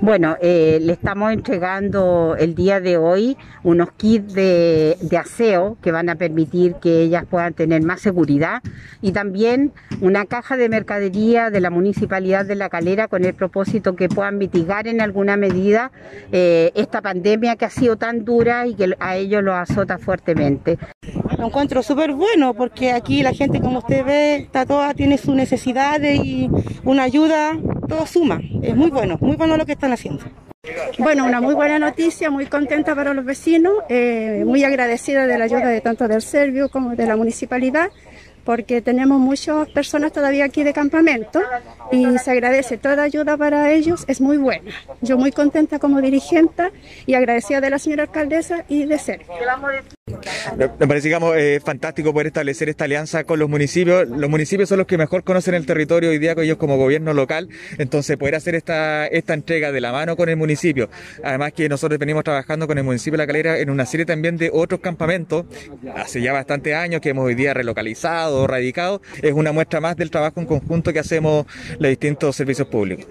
Bueno, eh, le estamos entregando el día de hoy unos kits de, aseo que van a permitir que ellas puedan tener más seguridad y también una caja de mercadería de la Municipalidad de La Calera con el propósito que puedan mitigar en alguna medida eh, esta pandemia que ha sido tan dura y que a ellos los azota fuertemente. Lo encuentro súper bueno porque aquí la gente, como usted ve, está toda, tiene sus necesidades y una ayuda, todo suma. Es muy bueno, muy bueno lo que están haciendo. Bueno, una muy buena noticia, muy contenta para los vecinos, eh, muy agradecida de la ayuda de tanto del Servio como de la municipalidad porque tenemos muchas personas todavía aquí de campamento y se agradece toda ayuda para ellos, es muy buena. Yo muy contenta como dirigente y agradecida de la señora alcaldesa y de Servio. Me parece, digamos, eh, fantástico poder establecer esta alianza con los municipios. Los municipios son los que mejor conocen el territorio hoy día con ellos como gobierno local. Entonces, poder hacer esta, esta entrega de la mano con el municipio. Además que nosotros venimos trabajando con el municipio de La Calera en una serie también de otros campamentos. Hace ya bastantes años que hemos hoy día relocalizado, radicado. Es una muestra más del trabajo en conjunto que hacemos los distintos servicios públicos.